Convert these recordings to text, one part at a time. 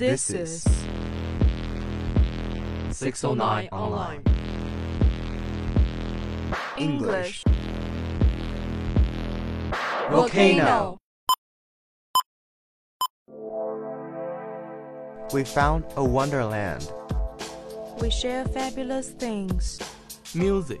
This is 609 Online. English. Volcano. We found a wonderland. We share fabulous things. Music.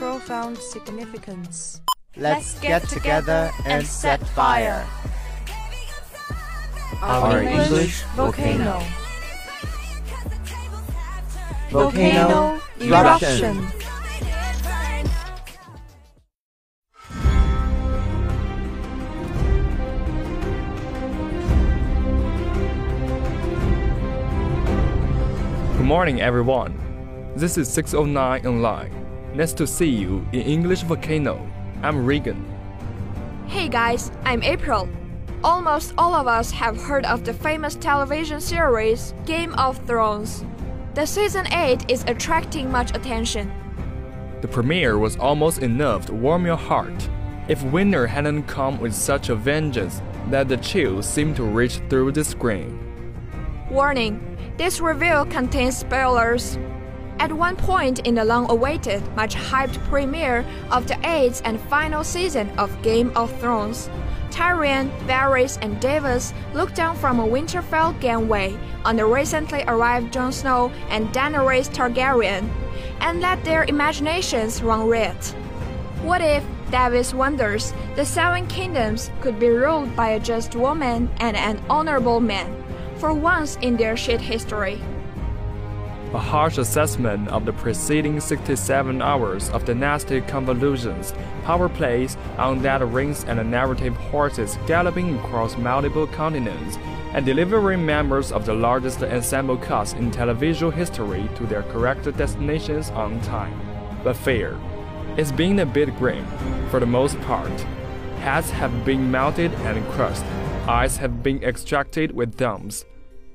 Profound significance. Let's get together and set fire. Our English English volcano. Volcano eruption. eruption. Good morning, everyone. This is 609 Online. Nice to see you in English Volcano. I'm Regan. Hey guys, I'm April. Almost all of us have heard of the famous television series Game of Thrones. The season 8 is attracting much attention. The premiere was almost enough to warm your heart. If winter hadn't come with such a vengeance that the chills seemed to reach through the screen. Warning this review contains spoilers. At one point in the long awaited, much hyped premiere of the eighth and final season of Game of Thrones, Tyrion, Varys, and Davos look down from a Winterfell gangway on the recently arrived Jon Snow and Daenerys Targaryen and let their imaginations run riot. What if, Davos wonders, the Seven Kingdoms could be ruled by a just woman and an honorable man, for once in their shit history? A harsh assessment of the preceding 67 hours of dynastic convolutions, power plays on that rings and narrative horses galloping across multiple continents, and delivering members of the largest ensemble cast in television history to their correct destinations on time. But fair. It's been a bit grim, for the most part. Heads have been melted and crushed, eyes have been extracted with thumbs.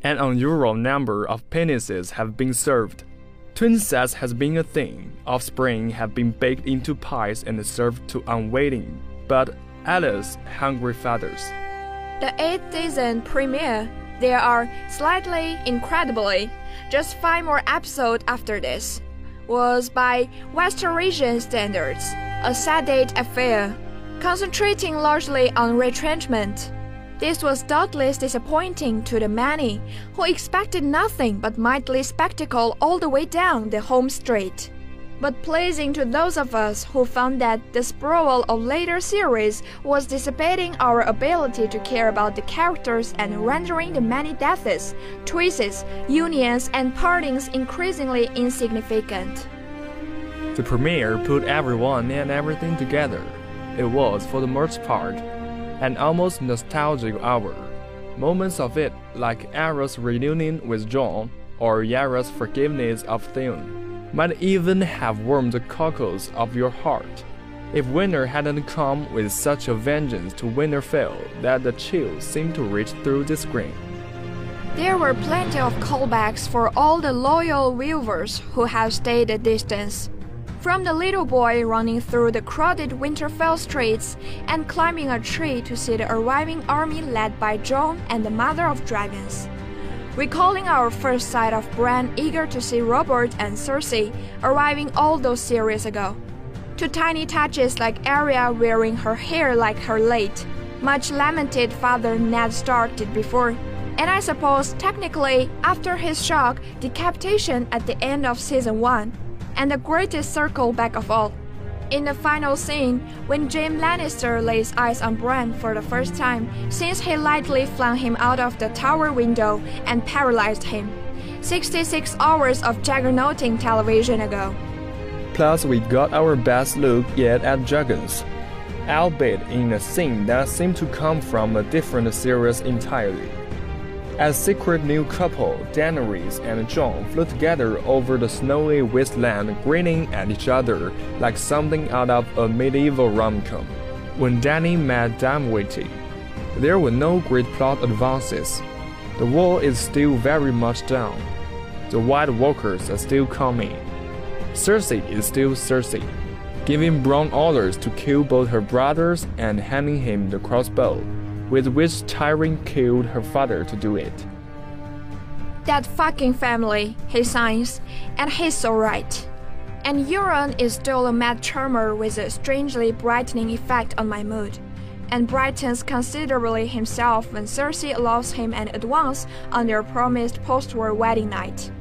An unusual number of penises have been served. Twin sex has been a thing. Offspring have been baked into pies and served to unwaiting, but Alice hungry fathers. The eighth season premiere, there are slightly incredibly just five more episodes after this, was by Westerosi standards a sedate affair, concentrating largely on retrenchment. This was doubtless disappointing to the many who expected nothing but mighty spectacle all the way down the home straight. But pleasing to those of us who found that the sprawl of later series was dissipating our ability to care about the characters and rendering the many deaths, twists, unions, and partings increasingly insignificant. The premiere put everyone and everything together. It was, for the most part, an almost nostalgic hour. Moments of it, like Arya's reunion with Jon or Yara's forgiveness of Theon, might even have warmed the cockles of your heart. If winter hadn't come with such a vengeance to Winterfell that the chill seemed to reach through the screen. There were plenty of callbacks for all the loyal viewers who have stayed a distance. From the little boy running through the crowded Winterfell streets and climbing a tree to see the arriving army led by Jon and the Mother of Dragons. Recalling our first sight of Bran eager to see Robert and Cersei arriving all those series ago. To tiny touches like Arya wearing her hair like her late, much lamented father Ned Stark did before. And I suppose technically after his shock decapitation at the end of season 1 and the greatest circle back of all. In the final scene, when Jaime Lannister lays eyes on Bran for the first time since he lightly flung him out of the tower window and paralyzed him. 66 hours of juggernauting television ago. Plus, we got our best look yet at dragons. albeit in a scene that seemed to come from a different series entirely. As secret new couple, Daenerys and Jon flew together over the snowy wasteland, grinning at each other like something out of a medieval rom-com. When Dany met Dimwitty, there were no great plot advances. The wall is still very much down. The White Walkers are still coming. Cersei is still Cersei, giving Bronn orders to kill both her brothers and handing him the crossbow, with which Tyrion killed her father to do it. That fucking family, he signs, and he's alright. And Euron is still a mad charmer with a strangely brightening effect on my mood, and brightens considerably himself when Cersei allows him an advance on their promised post-war wedding night.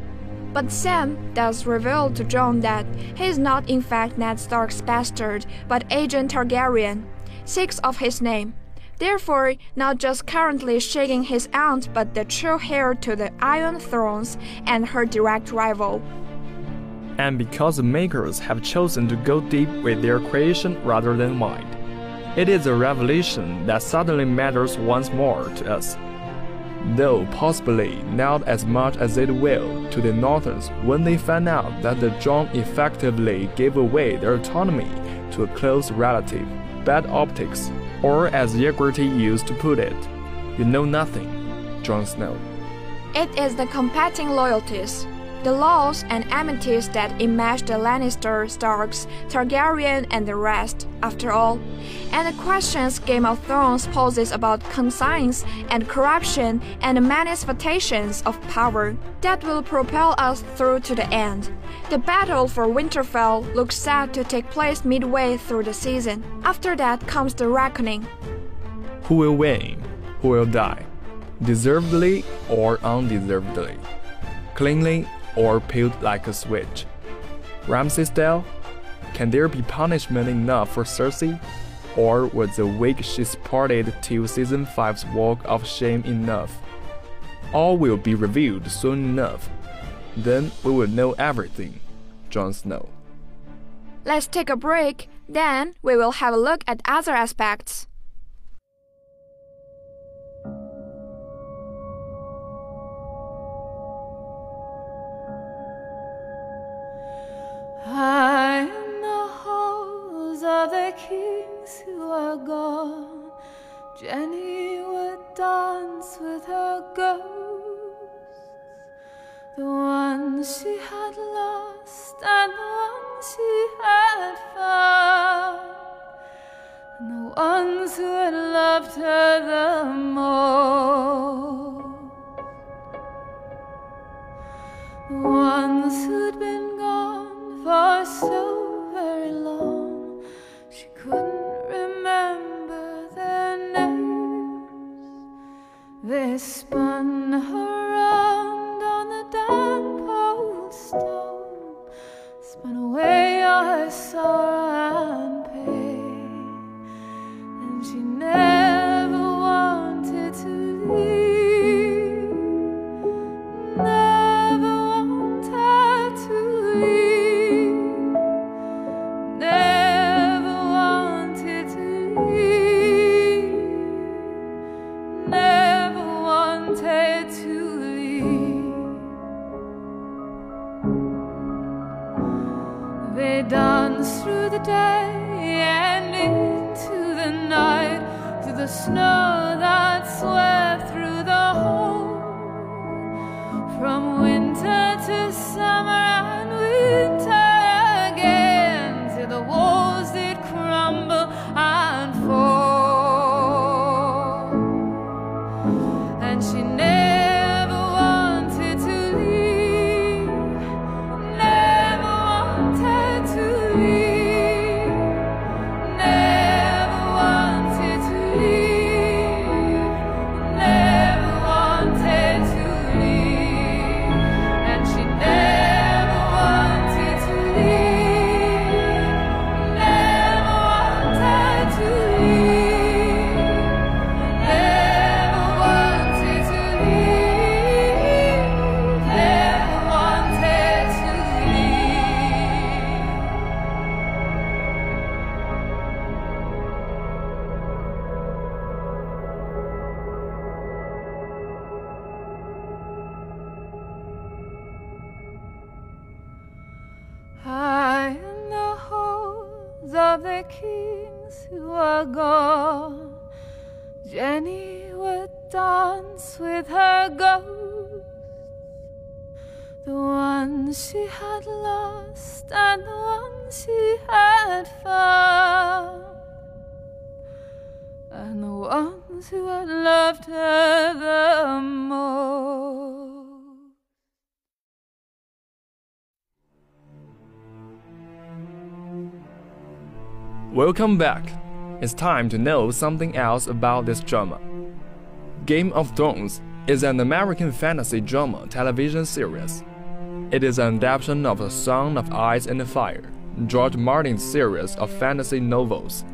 But Sam does reveal to Jon that he is not in fact Ned Stark's bastard, but Aegon Targaryen, six of his name. Therefore, not just currently shaking his aunt, but the true heir to the Iron Thrones and her direct rival. And because the makers have chosen to go deep with their creation rather than wide, it is a revelation that suddenly matters once more to us. Though possibly not as much as it will to the Northerns when they find out that the Jon effectively gave away their autonomy to a close relative. Bad optics, or as Ygritte used to put it, you know nothing, Jon Snow. It is the competing loyalties, the laws and amenities that enmesh the Lannister, Starks, Targaryen, and the rest, after all, and the questions Game of Thrones poses about conscience and corruption and the manifestations of power that will propel us through to the end. The battle for Winterfell looks set to take place midway through the season. After that comes the reckoning. Who will win? Who will die? Deservedly or undeservedly? Cleanly or peeled like a switch? Ramsay style? Can there be punishment enough for Cersei? Or was the week she sported till season 5's walk of shame enough? All will be revealed soon enough. Then we will know everything. Jon Snow. Let's take a break, then we will have a look at other aspects. Jenny would dance with her ghosts, the ones she had lost and the ones she had found, and the ones who had loved her the most. The ones who'd been gone for so day and into the night through the snow. Ones loved her the most. Welcome back. It's time to know something else about this drama. Game of Thrones is an American fantasy drama television series. It is an adaptation of The Song of Ice and Fire, George Martin's series of fantasy novels,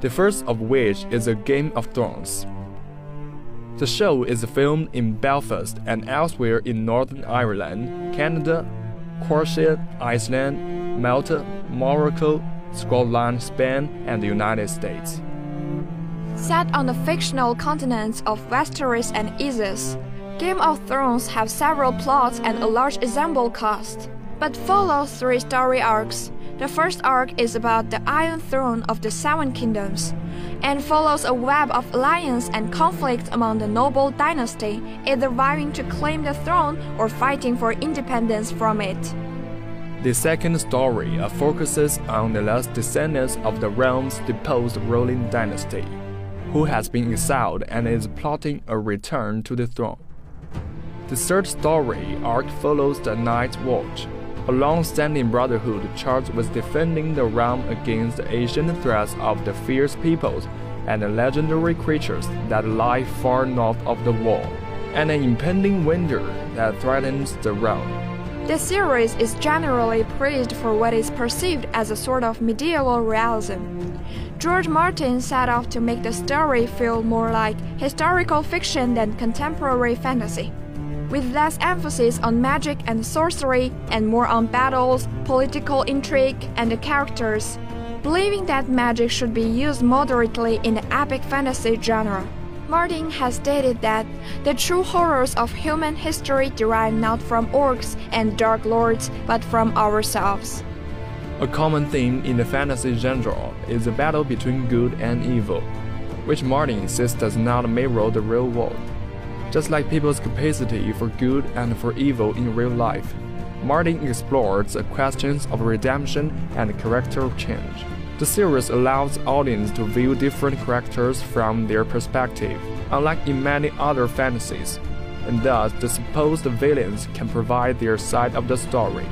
the first of which is A Game of Thrones. The show is filmed in Belfast and elsewhere in Northern Ireland, Canada, Croatia, Iceland, Malta, Morocco, Scotland, Spain, and the United States. Set on the fictional continents of Westeros and Essos, Game of Thrones have several plots and a large ensemble cast, but follows three story arcs. The first arc is about the Iron Throne of the Seven Kingdoms, and follows a web of alliance and conflict among the noble dynasty, either vying to claim the throne or fighting for independence from it. The second story focuses on the last descendants of the realm's deposed ruling dynasty, who has been exiled and is plotting a return to the throne. The third story arc follows the Night's Watch, a long-standing brotherhood charged with defending the realm against the ancient threats of the fierce peoples and the legendary creatures that lie far north of the wall, and an impending winter that threatens the realm. The series is generally praised for what is perceived as a sort of medieval realism. George Martin set off to make the story feel more like historical fiction than contemporary fantasy, with less emphasis on magic and sorcery and more on battles, political intrigue, and the characters, believing that magic should be used moderately in the epic fantasy genre. Martin has stated that the true horrors of human history derive not from orcs and dark lords, but from ourselves. A common theme in the fantasy genre is the battle between good and evil, which Martin insists does not mirror the real world. Just like people's capacity for good and for evil in real life, Martin explores the questions of redemption and character change. The series allows audience to view different characters from their perspective, unlike in many other fantasies, and thus the supposed villains can provide their side of the story.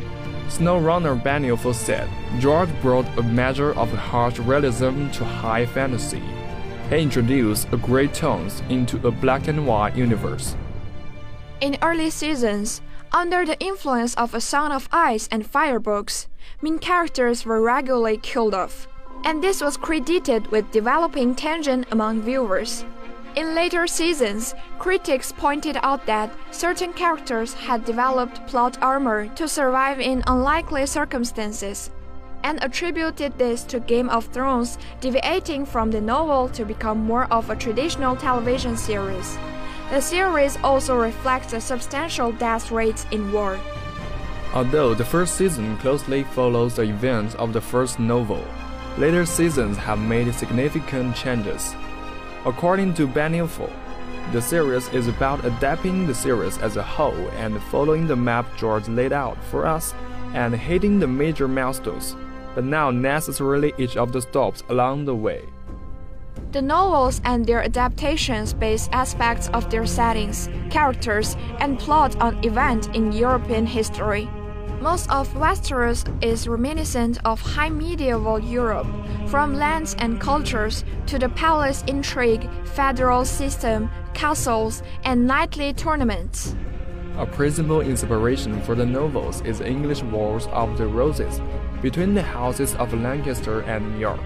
Showrunner Benioff said, George brought a measure of harsh realism to high fantasy. He introduced a gray tones into a black and white universe. In early seasons, under the influence of A Song of Ice and Fire books, main characters were regularly killed off and this was credited with developing tension among viewers. In later seasons, critics pointed out that certain characters had developed plot armor to survive in unlikely circumstances, and attributed this to Game of Thrones deviating from the novel to become more of a traditional television series. The series also reflects the substantial death rates in war. Although the first season closely follows the events of the first novel, Later seasons have made significant changes. According to Benioff, the series is about adapting the series as a whole and following the map George laid out for us and hitting the major milestones, but not necessarily each of the stops along the way. The novels and their adaptations base aspects of their settings, characters, and plot on events in European history. Most of Westeros is reminiscent of high medieval Europe, from lands and cultures to the palace intrigue, federal system, castles, and knightly tournaments. A principal inspiration for the novels is English Wars of the Roses between the houses of Lancaster and York.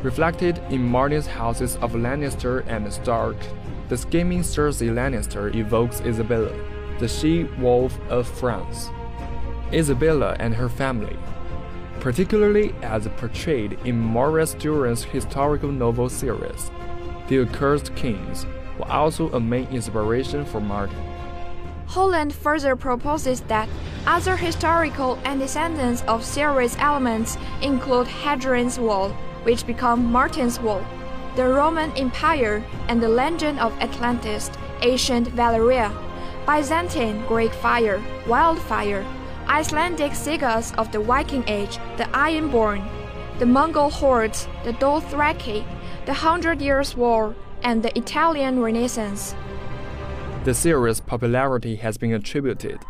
Reflected in Martin's houses of Lannister and Stark, the scheming Cersei Lannister evokes Isabella, the she-wolf of France. Isabella and her family, particularly as portrayed in Maurice Druon's historical novel series. The Accursed Kings were also a main inspiration for Martin. Holland further proposes that Other historical antecedents of series elements include Hadrian's Wall, which became Martin's Wall, the Roman Empire, and the legend of Atlantis, ancient Valyria, Byzantine Greek fire, wildfire, Icelandic sagas of the Viking Age, the Ironborn, the Mongol hordes, the Dothraki, the Hundred Years' War, and the Italian Renaissance. The series' popularity has been attributed,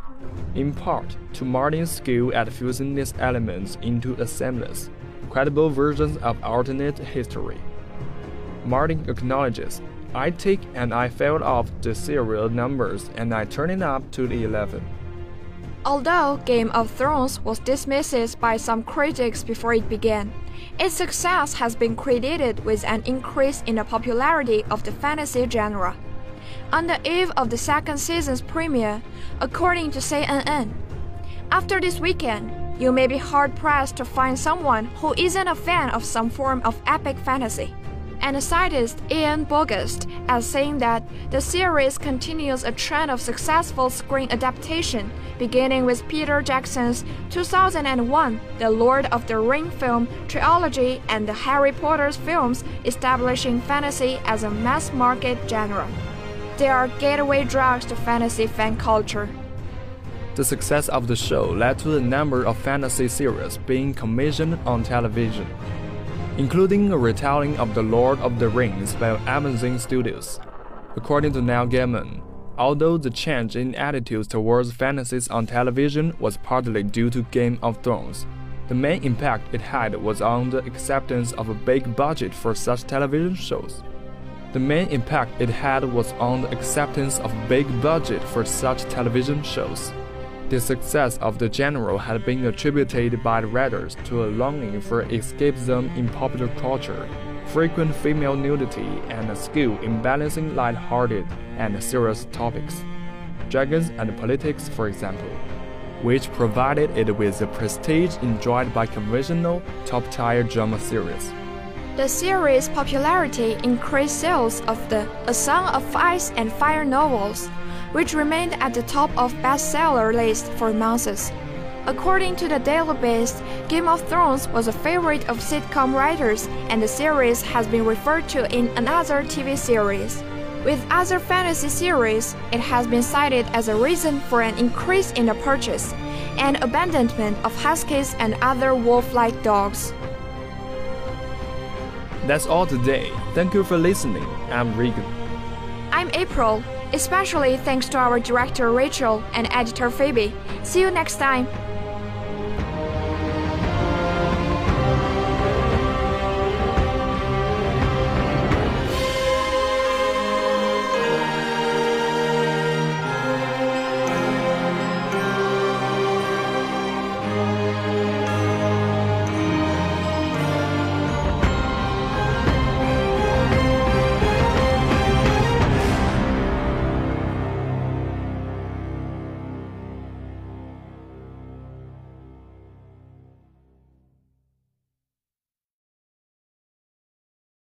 in part, to Martin's skill at fusing these elements into a seamless, credible versions of alternate history. Martin acknowledges, I take and I failed off the serial numbers and I turned it up to the 11. Although Game of Thrones was dismissed by some critics before it began, its success has been credited with an increase in the popularity of the fantasy genre. On the eve of the second season's premiere, according to CNN, after this weekend, you may be hard pressed to find someone who isn't a fan of some form of epic fantasy and cited Ian Bogost as saying that the series continues a trend of successful screen adaptation, beginning with Peter Jackson's 2001 The Lord of the Ring film trilogy and the Harry Potter films, establishing fantasy as a mass market genre. They are gateway drugs to fantasy fan culture. The success of the show led to a number of fantasy series being commissioned on television including a retelling of The Lord of the Rings by Amazon Studios. According to Neil Gaiman, although the change in attitudes towards fantasies on television was partly due to Game of Thrones, the main impact it had was on the acceptance of a big budget for such television shows. The main impact it had was on the acceptance of big budget for such television shows. The success of the General had been attributed by the readers to a longing for escapism in popular culture, frequent female nudity, and a skill in balancing light-hearted and serious topics. Dragons and politics, for example, which provided it with the prestige enjoyed by conventional top-tier drama series. The series' popularity increased sales of the A Song of Ice and Fire novels, which remained at the top of bestseller list for months. According to the Daily Beast, Game of Thrones was a favorite of sitcom writers, and the series has been referred to in another TV series. With other fantasy series, it has been cited as a reason for an increase in the purchase and abandonment of huskies and other wolf-like dogs. That's all today. Thank you for listening. I'm Regan. I'm April especially thanks to our director Rachel and editor Phoebe. See you next time.